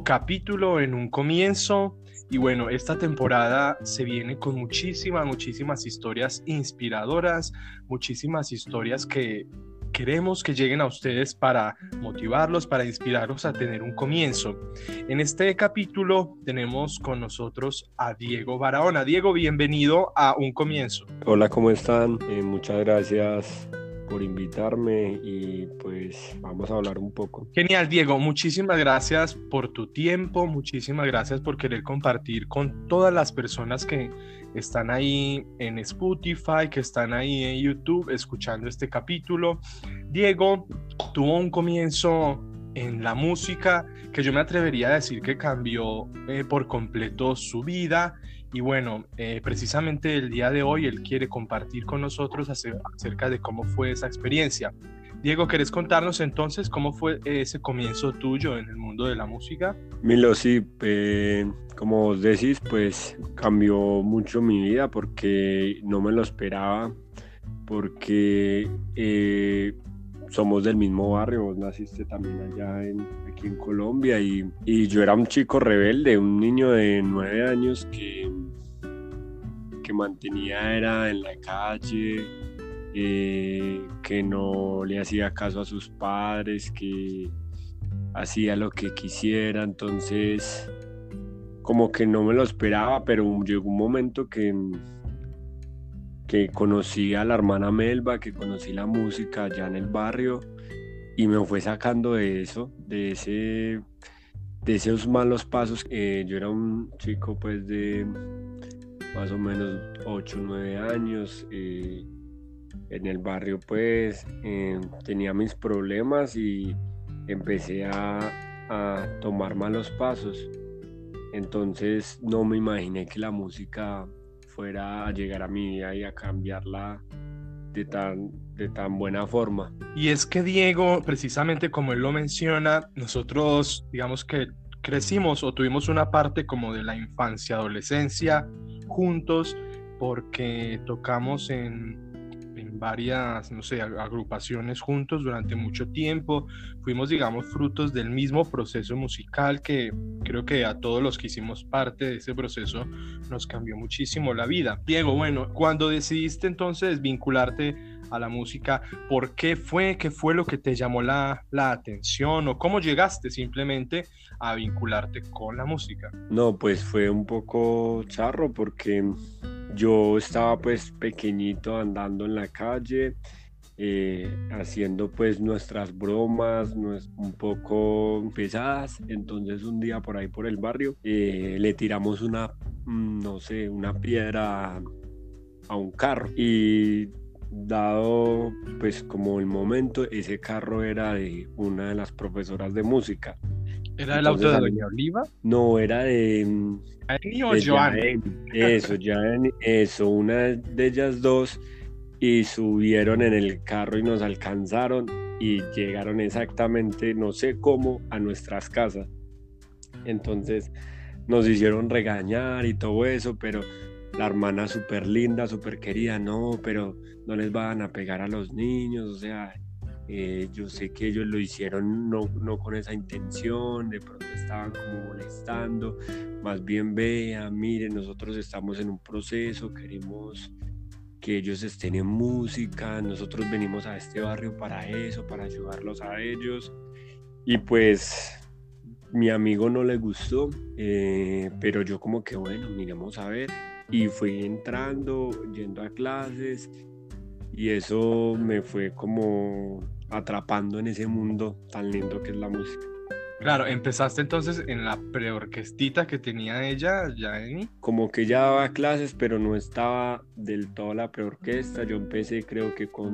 capítulo en un comienzo. Y bueno, esta temporada se viene con muchísimas, muchísimas historias inspiradoras, muchísimas historias que queremos que lleguen a ustedes para motivarlos, para inspirarlos a tener un comienzo. En este capítulo tenemos con nosotros a Diego Barahona. Diego, bienvenido a Un Comienzo. Hola, ¿cómo están? Eh, muchas gracias por invitarme y pues vamos a hablar un poco. Genial, Diego. Muchísimas gracias por tu tiempo, muchísimas gracias por querer compartir con todas las personas que están ahí en Spotify, que están ahí en YouTube escuchando este capítulo. Diego tuvo un comienzo en la música que yo me atrevería a decir que cambió eh, por completo su vida y bueno, eh, precisamente el día de hoy él quiere compartir con nosotros acerca de cómo fue esa experiencia. Diego, ¿querés contarnos entonces cómo fue ese comienzo tuyo en el mundo de la música? Milo, sí, eh, como vos decís, pues cambió mucho mi vida porque no me lo esperaba, porque eh, somos del mismo barrio, vos naciste también allá en, aquí en Colombia y, y, yo era un chico rebelde, un niño de nueve años que, que mantenía era en la calle, eh, que no le hacía caso a sus padres, que hacía lo que quisiera, entonces como que no me lo esperaba, pero llegó un momento que que conocí a la hermana Melba, que conocí la música allá en el barrio y me fue sacando de eso, de ese de esos malos pasos. Eh, yo era un chico pues de más o menos 8 o 9 años. Eh, en el barrio pues eh, tenía mis problemas y empecé a, a tomar malos pasos. Entonces no me imaginé que la música fuera a llegar a mi vida y a cambiarla de tan, de tan buena forma. Y es que Diego, precisamente como él lo menciona, nosotros digamos que crecimos o tuvimos una parte como de la infancia, adolescencia juntos, porque tocamos en varias, no sé, agrupaciones juntos durante mucho tiempo. Fuimos, digamos, frutos del mismo proceso musical que creo que a todos los que hicimos parte de ese proceso nos cambió muchísimo la vida. Diego, bueno, cuando decidiste entonces vincularte a la música, ¿por qué fue? ¿Qué fue lo que te llamó la, la atención? ¿O cómo llegaste simplemente a vincularte con la música? No, pues fue un poco charro porque yo estaba pues pequeñito andando en la calle, eh, haciendo pues nuestras bromas un poco pesadas. Entonces un día por ahí por el barrio eh, le tiramos una, mm, no sé, una piedra a un carro y dado pues como el momento ese carro era de una de las profesoras de música ¿Era el auto de Doña Oliva? No, era de. ¿Ani o Joan? Eso, ya eso, una de ellas dos. Y subieron en el carro y nos alcanzaron y llegaron exactamente, no sé cómo, a nuestras casas. Entonces nos hicieron regañar y todo eso, pero la hermana súper linda, súper querida, no, pero no les van a pegar a los niños, o sea, eh, yo sé que ellos lo hicieron no, no, con esa intención, de pronto estaban como molestando, más bien vean, miren, nosotros estamos en un proceso, queremos que ellos estén en música, nosotros venimos a este barrio para eso, para ayudarlos a ellos. Y pues mi amigo no le gustó, eh, pero yo como que bueno, miremos a ver. Y fui entrando, yendo a clases y eso me fue como atrapando en ese mundo tan lindo que es la música. Claro, empezaste entonces en la preorquestita que tenía ella, Jenny. Como que ya daba clases, pero no estaba del todo la preorquesta. Yo empecé creo que con,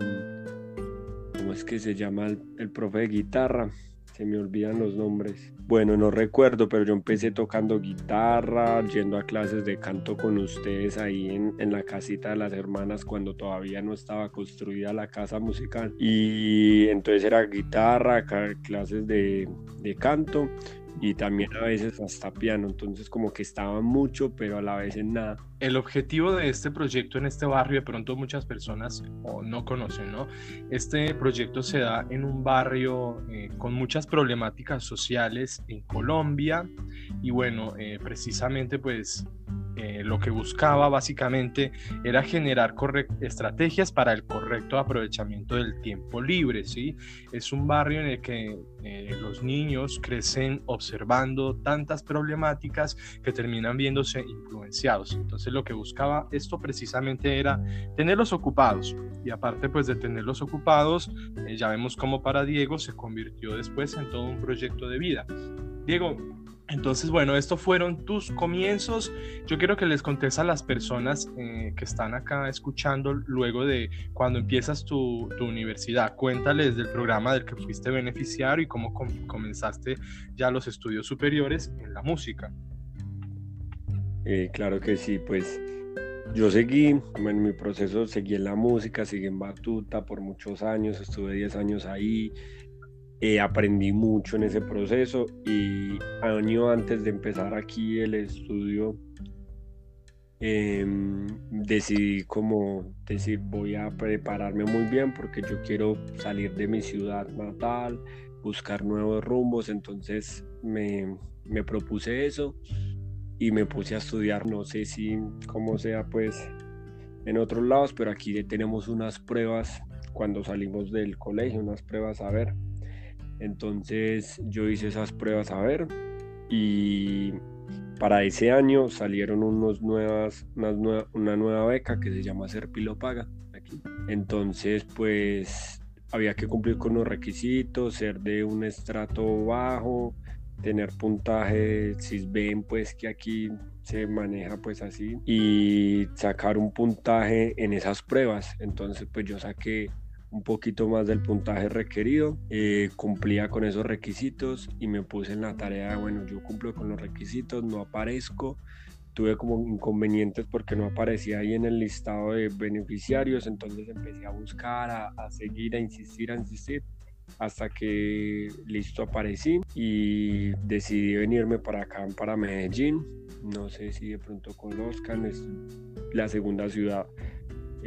¿cómo es que se llama el, el profe de guitarra? Se me olvidan los nombres. Bueno, no recuerdo, pero yo empecé tocando guitarra, yendo a clases de canto con ustedes ahí en, en la casita de las hermanas cuando todavía no estaba construida la casa musical. Y entonces era guitarra, clases de, de canto. Y también a veces hasta piano, entonces como que estaba mucho, pero a la vez en nada. El objetivo de este proyecto en este barrio, de pronto muchas personas o no conocen, ¿no? Este proyecto se da en un barrio eh, con muchas problemáticas sociales en Colombia y bueno, eh, precisamente pues eh, lo que buscaba básicamente era generar estrategias para el correcto aprovechamiento del tiempo libre, ¿sí? Es un barrio en el que eh, los niños crecen observando tantas problemáticas que terminan viéndose influenciados. Entonces lo que buscaba esto precisamente era tenerlos ocupados y aparte pues de tenerlos ocupados, eh, ya vemos cómo para Diego se convirtió después en todo un proyecto de vida. Diego, entonces, bueno, estos fueron tus comienzos. Yo quiero que les contes a las personas eh, que están acá escuchando luego de cuando empiezas tu, universidad. Cuéntales del programa del que fuiste beneficiario y cómo comenzaste ya los estudios superiores en la música. Eh, claro que sí, pues yo seguí, en mi proceso seguí en la música, seguí en Batuta por muchos años, estuve 10 años ahí, eh, aprendí mucho en ese proceso y año antes de empezar aquí el estudio em, decidí como decir voy a prepararme muy bien porque yo quiero salir de mi ciudad natal, buscar nuevos rumbos, entonces me, me propuse eso y me puse a estudiar, no sé si como sea pues en otros lados, pero aquí tenemos unas pruebas cuando salimos del colegio, unas pruebas a ver entonces yo hice esas pruebas a ver y para ese año salieron unos nuevas, una, nueva, beca que se llama Serpilo Paga. Aquí. Entonces pues había que cumplir con los requisitos, ser de un estrato bajo, tener puntaje ven pues que aquí se maneja pues así y sacar un puntaje en esas pruebas. Entonces pues yo saqué un poquito más del puntaje requerido, eh, cumplía con esos requisitos y me puse en la tarea, bueno, yo cumplo con los requisitos, no aparezco, tuve como inconvenientes porque no aparecía ahí en el listado de beneficiarios, entonces empecé a buscar, a, a seguir, a insistir, a insistir hasta que listo aparecí y decidí venirme para acá, para Medellín. No sé si de pronto conozcan, es la segunda ciudad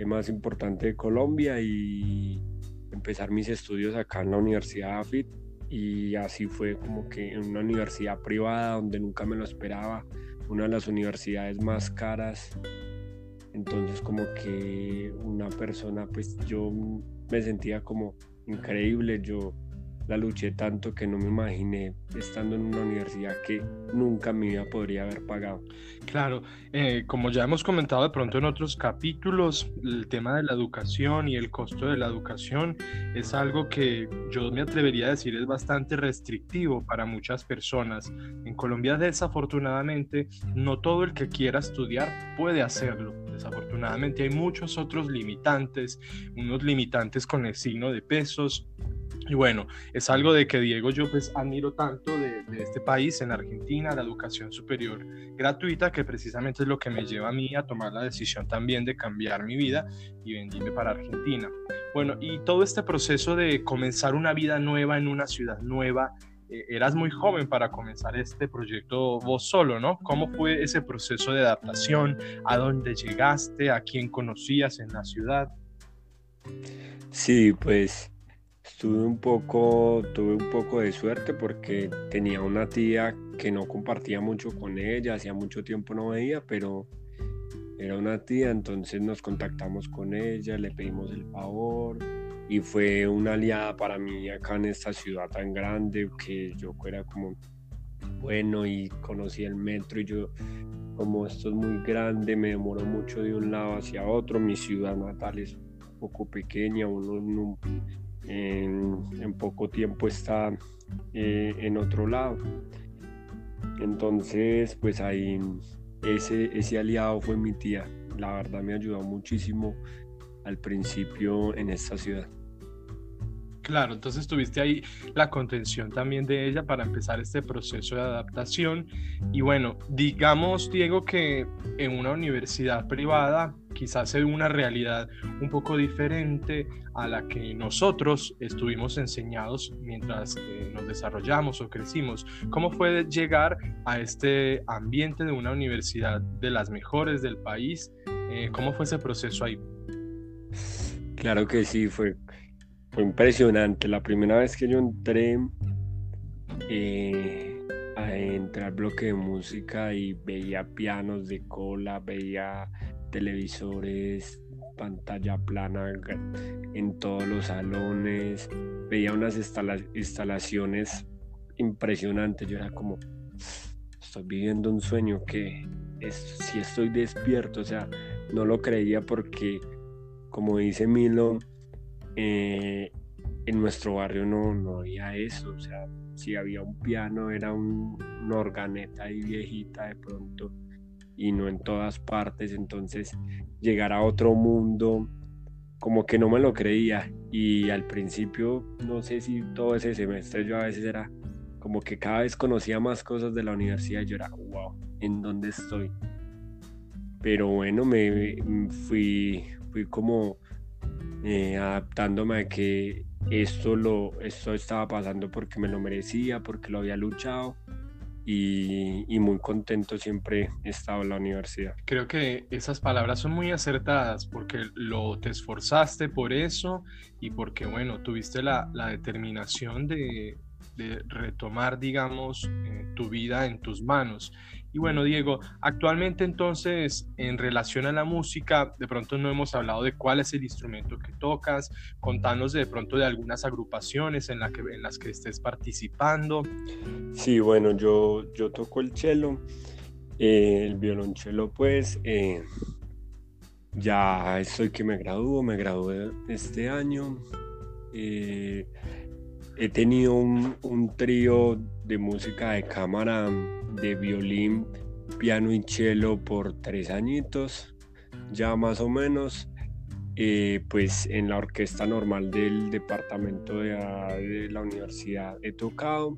más importante de Colombia y empezar mis estudios acá en la Universidad AFIT y así fue como que en una universidad privada donde nunca me lo esperaba, una de las universidades más caras. Entonces como que una persona, pues yo me sentía como increíble, yo la luché tanto que no me imaginé estando en una universidad que nunca mi vida podría haber pagado. Claro, eh, como ya hemos comentado de pronto en otros capítulos, el tema de la educación y el costo de la educación es algo que yo me atrevería a decir es bastante restrictivo para muchas personas. En Colombia desafortunadamente no todo el que quiera estudiar puede hacerlo. Desafortunadamente hay muchos otros limitantes, unos limitantes con el signo de pesos y bueno, es algo de que Diego yo pues admiro tanto de, este país, en Argentina, la educación superior gratuita, que precisamente es lo que me lleva a mí a tomar la decisión también de cambiar mi vida y venirme para Argentina. Bueno, y todo este proceso de comenzar una vida nueva en una ciudad nueva, eh, eras muy joven para comenzar este proyecto vos solo, ¿no? ¿Cómo fue ese proceso de adaptación? ¿A dónde llegaste? ¿A quién conocías en la ciudad? Sí, pues Tuve un poco, tuve un poco de suerte porque tenía una tía que no compartía mucho con ella, hacía mucho tiempo no veía, pero era una tía, entonces nos contactamos con ella, le pedimos el favor y fue una aliada para mí acá en esta ciudad tan grande que yo era como bueno y conocí el metro y yo como esto es muy grande me demoró mucho de un lado hacia otro, mi ciudad natal es un poco pequeña, uno en, poco tiempo está eh, en otro lado. Entonces, pues ahí ese, ese aliado fue mi tía. La verdad me ayudó muchísimo al principio en esta ciudad. Claro, entonces tuviste ahí la contención también de ella para empezar este proceso de adaptación. Y bueno, digamos, Diego, que en una universidad privada quizás se ve una realidad un poco diferente a la que nosotros estuvimos enseñados mientras eh, nos desarrollamos o crecimos. ¿Cómo fue llegar a este ambiente de una universidad de las mejores del país? Eh, ¿Cómo fue ese proceso ahí? Claro que sí, fue fue impresionante. La primera vez que yo entré, eh, entré al bloque de música y veía pianos de cola, veía televisores, pantalla plana en todos los salones, veía unas instalaciones impresionantes. Yo era como, estoy viviendo un sueño que si estoy despierto, o sea, no lo creía porque, como dice Milo, eh, en nuestro barrio no, no había eso, o sea, si había un piano era un, una organeta ahí viejita de pronto y no en todas partes, entonces llegar a otro mundo como que no me lo creía y al principio no sé si todo ese semestre yo a veces era como que cada vez conocía más cosas de la universidad y yo era wow, ¿en dónde estoy? Pero bueno, me fui, fui como eh, adaptándome a que esto, lo, esto estaba pasando porque me lo merecía, porque lo había luchado y, y, muy contento siempre he estado en la universidad. Creo que esas palabras son muy acertadas porque lo te esforzaste por eso y porque, bueno, tuviste la, la determinación de, de, retomar, digamos, eh, tu vida en tus manos. Y bueno, Diego, actualmente entonces, en relación a la música, de pronto no hemos hablado de cuál es el instrumento que tocas, contanos de pronto de algunas agrupaciones en, la que, en las que estés participando. Sí, bueno, yo, yo toco el cello, eh, el violonchelo pues, eh, ya estoy que me gradúo, me gradué este año. Eh, he tenido un, trío de música de cámara de violín, piano y cello por tres añitos, ya más o menos. Eh, pues en la orquesta normal del departamento de, la universidad he tocado,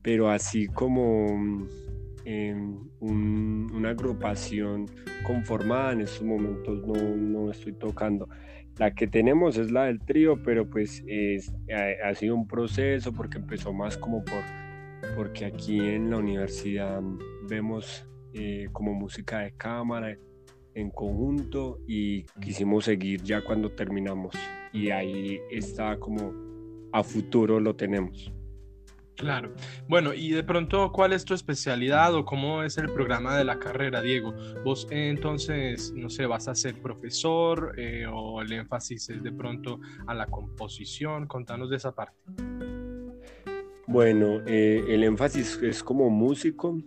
pero así como en una agrupación conformada en estos momentos no, no, estoy tocando. La que tenemos es la del trío, pero pues es, ha, sido un proceso porque empezó más como por porque aquí en la universidad vemos eh, como música de cámara en conjunto y quisimos seguir ya cuando terminamos y ahí está como a futuro lo tenemos. Claro. Bueno, y de pronto, ¿cuál es tu especialidad o cómo es el programa de la carrera, Diego? Vos entonces, no sé, vas a ser profesor eh, o el énfasis es de pronto a la composición. Contanos de esa parte. Bueno, eh, el énfasis es como músico,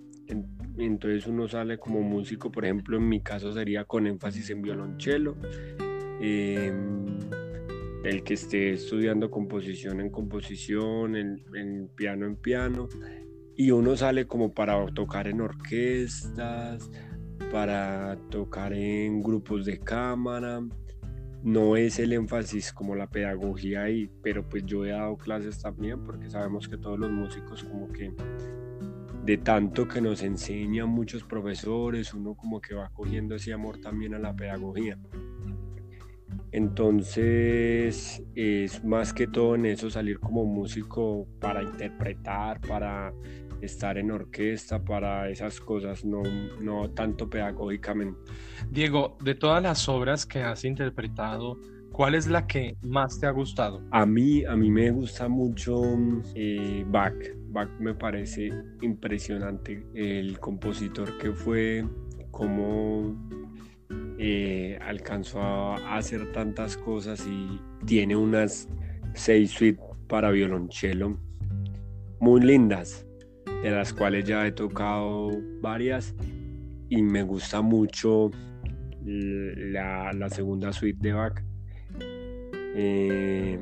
entonces uno sale como músico, por ejemplo, en mi caso sería con énfasis en violonchelo, em, el que esté estudiando composición en composición, en, piano en piano, y uno sale como para tocar en orquestas, para tocar en grupos de cámara, no es el énfasis como la pedagogía ahí, pero pues yo he dado clases también porque sabemos que todos los músicos como que de tanto que nos enseñan muchos profesores, uno como que va cogiendo ese amor también a la pedagogía. Entonces es más que todo en eso salir como músico para interpretar, para estar en orquesta, para esas cosas, no, no tanto pedagógicamente. Diego, de todas las obras que has interpretado, ¿cuál es la que más te ha gustado? A mí, a mí me gusta mucho eh, Bach. Bach me parece impresionante el compositor que fue, cómo eh, alcanzó a hacer tantas cosas y tiene unas seis suites para violonchelo muy lindas de las cuales ya he tocado varias y me gusta mucho la, segunda suite de Bach. Eh,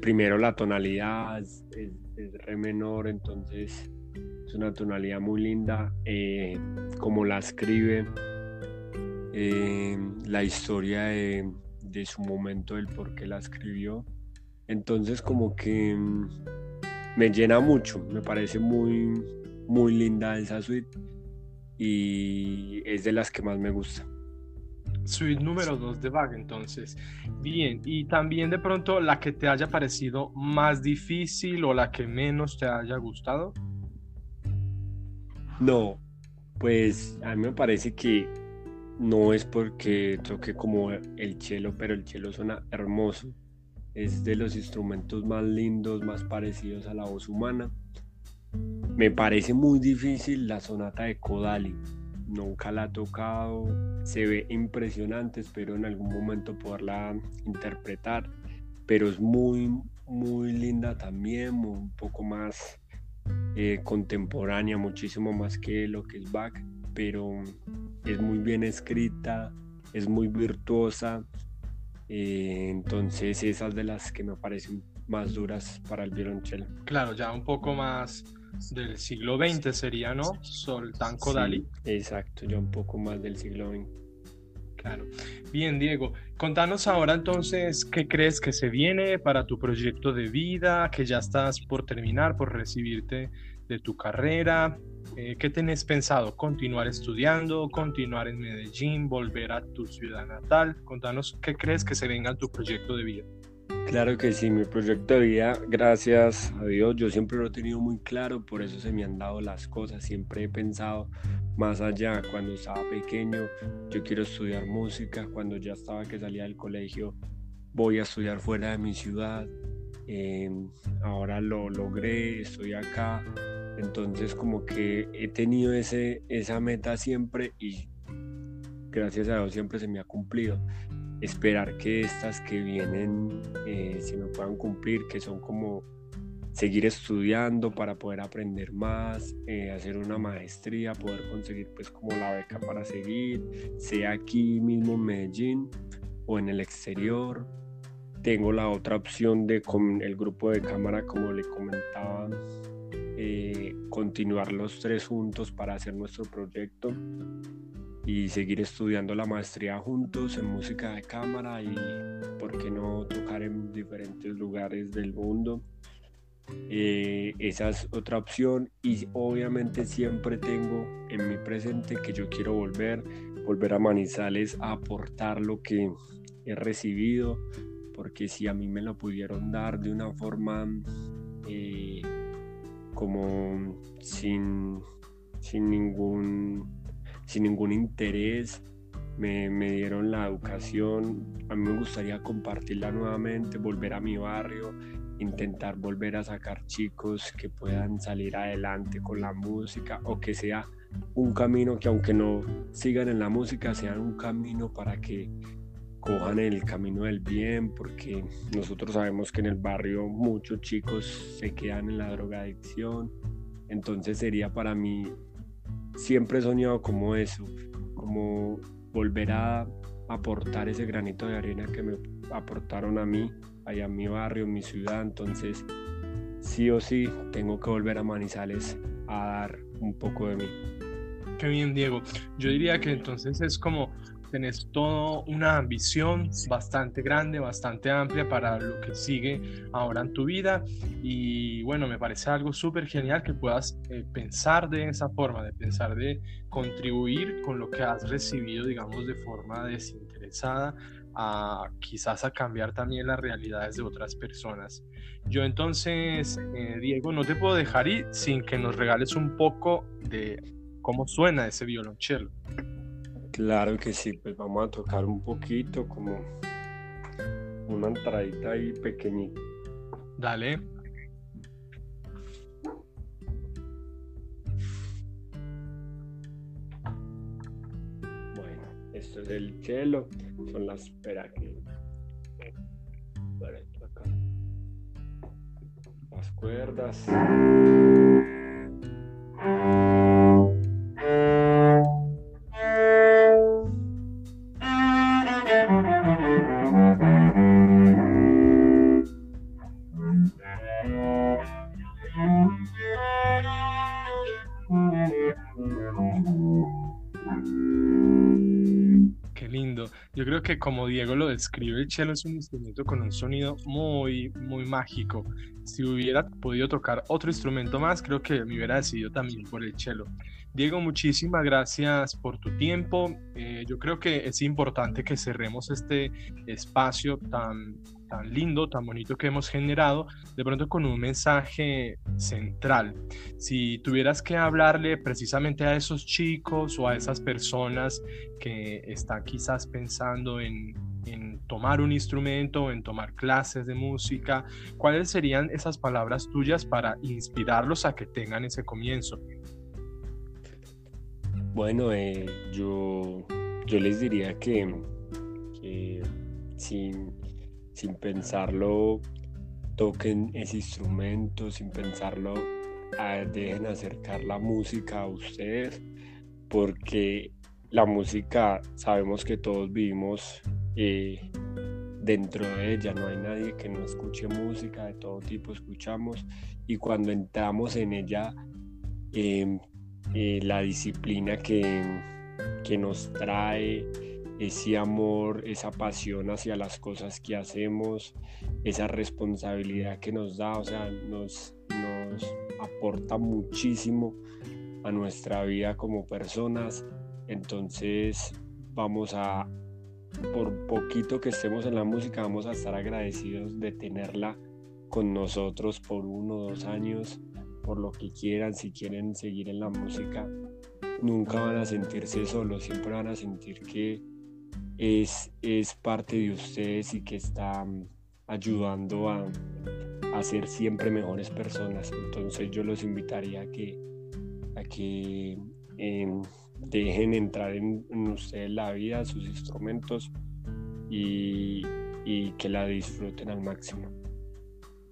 primero la tonalidad es, re menor, entonces es una tonalidad muy linda. Eh, como la escribe, eh, la historia de, de, su momento, el por qué la escribió, Entonces como que mm, me llena mucho, me parece muy, muy linda esa suite y es de las que más me gusta. Suite número 2 de Bach, entonces. Bien, y también de pronto la que te haya parecido más difícil o la que menos te haya gustado. No, pues a mí me parece que no es porque toque como el cello, pero el cello suena hermoso. Es de los instrumentos más lindos, más parecidos a la voz humana. Me parece muy difícil la sonata de Kodali nunca la he tocado, se ve impresionante, espero en algún momento poderla interpretar, pero es muy, muy linda también, un poco más eh, contemporánea, muchísimo más que lo que es Bach, pero es muy bien escrita, es muy virtuosa, eh, entonces esas de las que me parecen más duras para el violonchelo. Claro, ya un poco más del siglo XX sería, ¿no? Soltán Kodali. exacto, yo un poco más del siglo XX. Claro. Bien, Diego, contanos ahora entonces qué crees que se viene para tu proyecto de vida, que ya estás por terminar, por recibirte de tu carrera. Eh, ¿Qué tenés pensado? ¿Continuar estudiando? ¿Continuar en Medellín? ¿Volver a tu ciudad natal? Contanos qué crees que se venga en tu proyecto de vida. Claro que sí, mi proyecto de vida, gracias a Dios, yo siempre lo he tenido muy claro, por eso se me han dado las cosas, siempre he pensado más allá, cuando estaba pequeño, yo quiero estudiar música, cuando ya estaba que salía del colegio, voy a estudiar fuera de mi ciudad, em, ahora lo logré, estoy acá, entonces como que he tenido ese, esa meta siempre y gracias a Dios siempre se me ha cumplido esperar que estas que vienen eh, se me puedan cumplir, que son como seguir estudiando para poder aprender más, eh, hacer una maestría, poder conseguir pues como la beca para seguir, sea aquí mismo en Medellín o en el exterior. Tengo la otra opción de con el grupo de cámara, como le comentaba, eh, continuar los tres juntos para hacer nuestro proyecto y seguir estudiando la maestría juntos en música de cámara y por qué no tocar en diferentes lugares del mundo. Eh, esa es otra opción y obviamente siempre tengo en mi presente que yo quiero volver, volver a Manizales a aportar lo que he recibido, porque si a mí me lo pudieron dar de una forma eh, como sin, sin ningún sin ningún interés, me, dieron la educación, a mí me gustaría compartirla nuevamente, volver a mi barrio, intentar volver a sacar chicos que puedan salir adelante con la música o que sea un camino que aunque no sigan en la música, sea un camino para que cojan el camino del bien, porque nosotros sabemos que en el barrio muchos chicos se quedan en la drogadicción, entonces sería para mí siempre he soñado como eso, como volver a aportar ese granito de arena que me aportaron a mí, allá en mi barrio, en mi ciudad. Entonces, sí o sí, tengo que volver a Manizales a dar un poco de mí. Qué bien, Diego. Yo diría que entonces es como tenés toda una visión bastante grande, bastante amplia para lo que sigue ahora en tu vida y bueno, me parece algo súper genial que puedas eh, pensar de esa forma, de pensar de contribuir con lo que has recibido, digamos, de forma desinteresada a quizás a cambiar también las realidades de otras personas. Yo entonces, eh, Diego, no te puedo dejar ir sin que nos regales un poco de cómo suena ese violonchelo. Claro que sí, pues vamos a tocar un poquito como una entradita ahí pequeñita. Dale. Bueno, esto es el cello, son las espera que las cuerdas. Como Diego lo describe, el cello es un instrumento con un sonido muy, muy mágico. Si hubiera podido tocar otro instrumento más, creo que me hubiera decidido también por el cello. Diego, muchísimas gracias por tu tiempo. Eh, yo creo que es importante que cerremos este espacio tan, tan lindo, tan bonito que hemos generado, de pronto con un mensaje central. Si tuvieras que hablarle precisamente a esos chicos o a esas personas que están quizás pensando en, en tomar un instrumento, en tomar clases de música, ¿cuáles serían esas palabras tuyas para inspirarlos a que tengan ese comienzo? Bueno, eh, yo, yo les diría que, sin, sin, pensarlo toquen ese instrumento, sin pensarlo dejen acercar la música a ustedes, porque la música sabemos que todos vivimos eh, dentro de ella, no hay nadie que no escuche música, de todo tipo escuchamos y cuando entramos en ella em, eh, la disciplina que, que nos trae, ese amor, esa pasión hacia las cosas que hacemos, esa responsabilidad que nos da, o sea, nos, nos aporta muchísimo a nuestra vida como personas. Entonces vamos a, por poquito que estemos en la música, vamos a estar agradecidos de tenerla con nosotros por uno o dos años por lo que quieran, si quieren seguir en la música, nunca van a sentirse solos, siempre van a sentir que es, es parte de ustedes y que está ayudando a, a ser siempre mejores personas. Entonces yo los invitaría a que, a que em, dejen entrar en, ustedes la vida, sus instrumentos y, y que la disfruten al máximo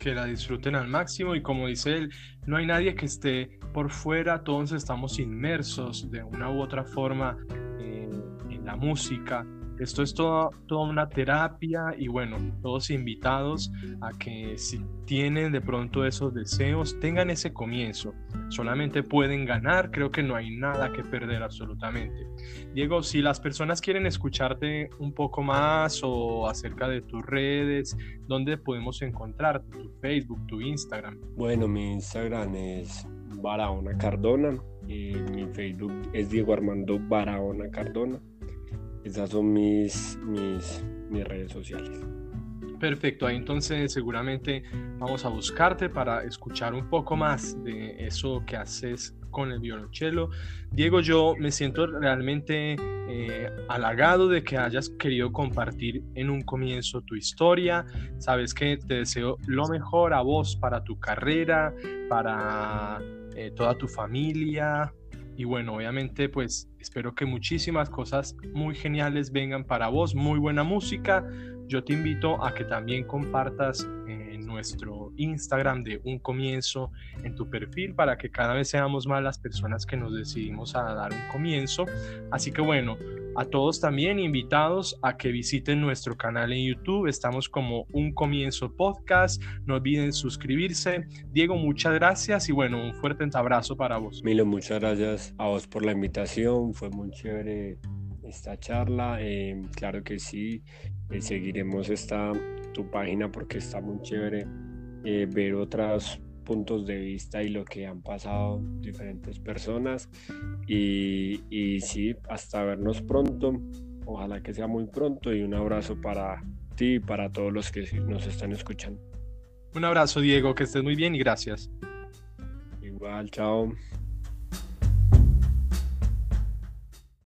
que la disfruten al máximo. Y como dice él, no hay nadie que esté por fuera, todos estamos inmersos de una u otra forma en la música, esto es toda, toda una terapia y bueno, todos invitados a que si tienen de pronto esos deseos, tengan ese comienzo. Solamente pueden ganar, creo que no hay nada que perder absolutamente. Diego, si las personas quieren escucharte un poco más o acerca de tus redes, ¿dónde podemos encontrarte? ¿Tu Facebook, tu Instagram? Bueno, mi Instagram es Barahona Cardona y mi Facebook es Diego Armando Barahona Cardona. Esas son mis, mis, mis redes sociales. Perfecto, ahí entonces seguramente vamos a buscarte para escuchar un poco más de eso que haces con el violonchelo. Diego, yo me siento realmente eh, halagado de que hayas querido compartir en un comienzo tu historia. Sabes que te deseo lo mejor a vos para tu carrera, para eh, toda tu familia, y bueno, obviamente pues espero que muchísimas cosas muy geniales vengan para vos, muy buena música. Yo te invito a que también compartas en nuestro Instagram de un comienzo en tu perfil para que cada vez seamos más las personas que nos decidimos a dar un comienzo. Así que bueno, a todos también invitados a que visiten nuestro canal en YouTube. Estamos como Un Comienzo Podcast. No olviden suscribirse. Diego, muchas gracias y bueno, un fuerte abrazo para vos. Milo, muchas gracias a vos por la invitación. Fue muy chévere esta charla. Eh, claro que sí, eh, seguiremos esta tu página porque está muy chévere eh, ver otras puntos de vista y lo que han pasado diferentes personas. Y, y sí, hasta vernos pronto. Ojalá que sea muy pronto y un abrazo para ti y para todos los que nos están escuchando. Un abrazo, Diego, que estés muy bien y gracias. Igual, chao.